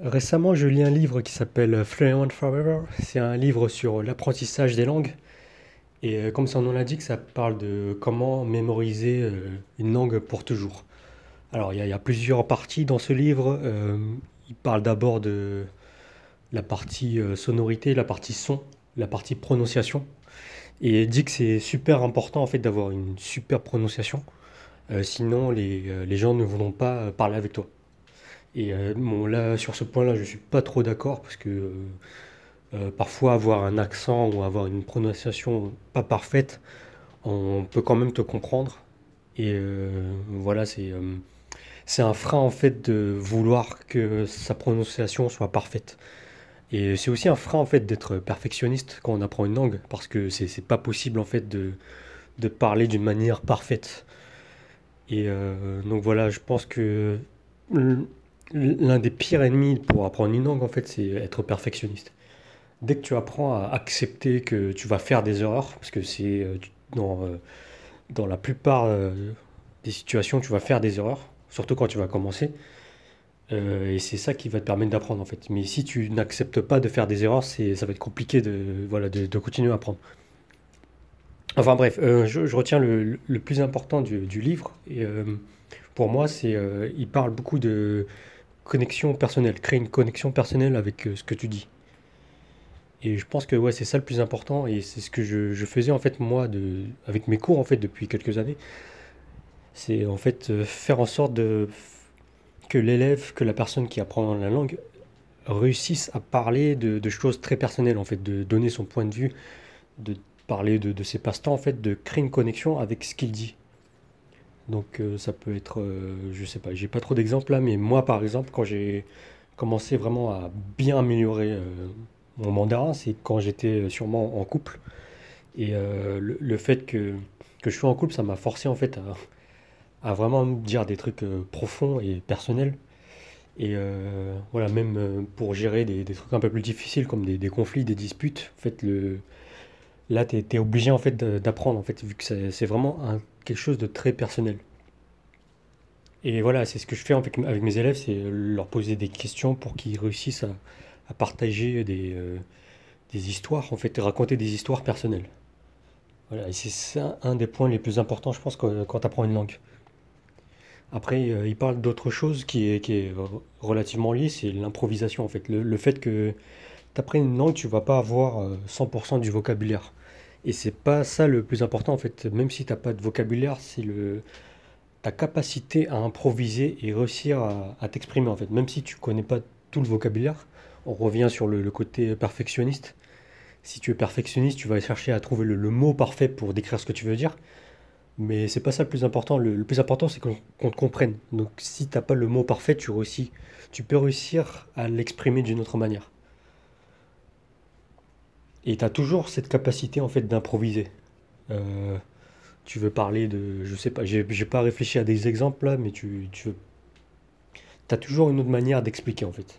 Récemment, je lis un livre qui s'appelle Fluent Forever. C'est un livre sur l'apprentissage des langues. Et euh, comme son nom l'indique, ça parle de comment mémoriser euh, une langue pour toujours. Alors, il y, a plusieurs parties dans ce livre. Euh, il parle d'abord de la partie sonorité, la partie son, la partie prononciation. Et il dit que c'est super important en fait d'avoir une super prononciation. Sinon, les, les gens ne voudront pas parler avec toi. Et euh, bon, là, sur ce point-là, je suis pas trop d'accord parce que euh, euh, parfois avoir un accent ou avoir une prononciation pas parfaite, on peut quand même te comprendre. Et voilà, c'est c'est un frein en fait de vouloir que sa prononciation soit parfaite. Et c'est aussi un frein en fait d'être perfectionniste quand on apprend une langue parce que c'est pas possible en fait de, parler d'une manière parfaite. Et donc voilà, je pense que l'un des pires ennemis pour apprendre une langue en fait, c'est être perfectionniste. Dès que tu apprends à accepter que tu vas faire des erreurs, parce que c'est euh, dans, euh, dans la plupart euh, des situations, tu vas faire des erreurs, surtout quand tu vas commencer. Et c'est ça qui va te permettre d'apprendre en fait. Mais si tu n'acceptes pas de faire des erreurs, ça va être compliqué de, voilà, de continuer à apprendre. Enfin bref, euh, je, retiens le, plus important du, livre. Et euh, pour moi, c'est, euh, il parle beaucoup de connexion personnelle, créer une connexion personnelle avec ce que tu dis. Et je pense que ouais, c'est ça le plus important. Et c'est ce que je, faisais en fait moi de, avec mes cours en fait depuis quelques années. C'est en fait faire en sorte que l'élève, que la personne qui apprend la langue réussisse à parler de, de choses très personnelles en fait, de donner son point de vue, de parler de, de ses passe-temps en fait, de créer une connexion avec ce qu'il dit. Donc euh, ça peut être, euh, je sais pas, j'ai pas trop d'exemples là, mais moi par exemple, quand j'ai commencé vraiment à bien améliorer euh, mon mandarin, c'est quand j'étais sûrement en couple. Et euh, le, le fait que, que je sois en couple, ça m'a forcé en fait à, vraiment me dire des trucs euh, profonds et personnels. Et euh, voilà, même euh, pour gérer des, des trucs un peu plus difficiles comme des, des conflits, des disputes, en fait, le, là, tu es, obligé en fait d'apprendre, en fait, vu que c'est vraiment quelque chose de très personnel. Et voilà, c'est ce que je fais avec, mes élèves, c'est leur poser des questions pour qu'ils réussissent à, partager des, euh, des histoires, en fait, raconter des histoires personnelles. Voilà, et c'est un des points les plus importants, je pense, quand, tu apprends une langue. Après, euh, il parle d'autre chose qui est, qui est re- relativement liée, c'est l'improvisation, en fait. Le fait que tu apprennes une langue, tu vas pas avoir euh, 100% du vocabulaire. Et c'est pas ça le plus important, en fait. Même si t'as pas de vocabulaire, c'est ta capacité à improviser et réussir à, t'exprimer, en fait. Même si tu connais pas tout le vocabulaire, on revient sur le, côté perfectionniste. Si tu es perfectionniste, tu vas chercher à trouver le, mot parfait pour décrire ce que tu veux dire. Mais c'est pas ça le plus important. Le, plus important, c'est qu'on te comprenne. Donc, si t'as pas le mot parfait, tu peux réussir à l'exprimer d'une autre manière. Et tu as toujours cette capacité en fait d'improviser. Euh, tu veux parler de, je sais pas, j'ai pas réfléchi à des exemples là, mais tu, tu as toujours une autre manière d'expliquer en fait.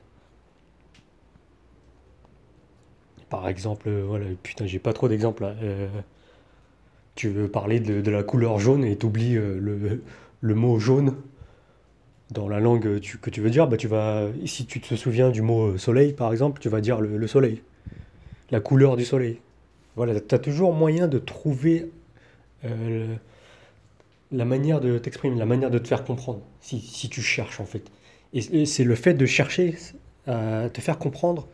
Par exemple, euh, voilà, putain, j'ai pas trop d'exemples là. Euh, tu veux parler de, la couleur jaune et t'oublies euh, le, mot jaune dans la langue que tu veux dire, bah tu vas, si tu te souviens du mot soleil par exemple, tu vas dire le soleil, la couleur du soleil. Voilà, tu as toujours moyen de trouver euh, la manière de t'exprimer, la manière de te faire comprendre, si, tu cherches en fait. Et, c'est le fait de chercher à te faire comprendre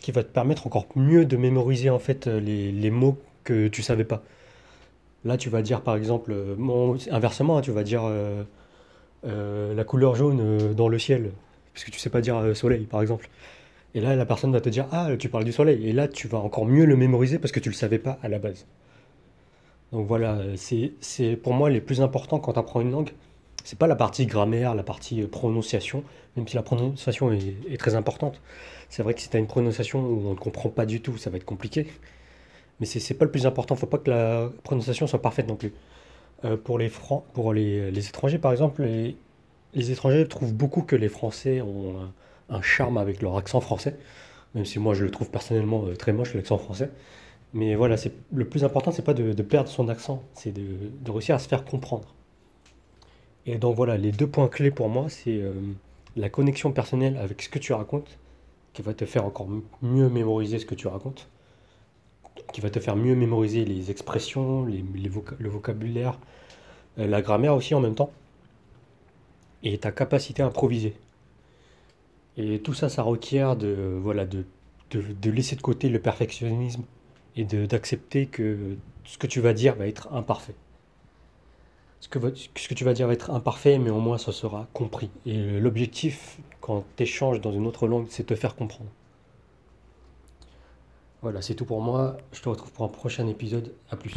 qui va te permettre encore mieux de mémoriser en fait les, les mots que tu savais pas. Là, tu vas dire par exemple, euh, inversement, hein, tu vas dire euh, euh, la couleur jaune euh, dans le ciel, parce que tu sais pas dire euh, soleil par exemple. Et là, la personne va te dire, ah, tu parles du soleil. Et là, tu vas encore mieux le mémoriser parce que tu le savais pas à la base. Donc voilà, c'est, pour moi les plus importants quand tu apprends une langue. C'est pas la partie grammaire, la partie prononciation, même si la prononciation est, très importante. C'est vrai que si tu as une prononciation où on ne comprend pas du tout, ça va être compliqué. Mais c'est pas le plus important. Faut pas que la prononciation soit parfaite non plus. Euh, pour les pour les, les étrangers, par exemple, les, les étrangers trouvent beaucoup que les Français ont un charme avec leur accent français, même si moi je le trouve personnellement euh, très moche l'accent français. Mais voilà, c'est le plus important, c'est pas de, perdre son accent, c'est de, de réussir à se faire comprendre. Et donc voilà, les deux points clés pour moi, c'est euh, la connexion personnelle avec ce que tu racontes, qui va te faire encore mieux mémoriser ce que tu racontes, qui va te faire mieux mémoriser les expressions, les, le vocabulaire, euh, la grammaire aussi en même temps, et ta capacité à improviser. Et tout ça, ça requiert de, voilà, de, de, laisser de côté le perfectionnisme et d'accepter que ce que tu vas dire va être imparfait. Ce que, ce que tu vas dire va être imparfait, mais au moins ça sera compris. Et l'objectif, quand tu échanges dans une autre langue, c'est te faire comprendre. Voilà, c'est tout pour moi. Je te retrouve pour un prochain épisode. A plus.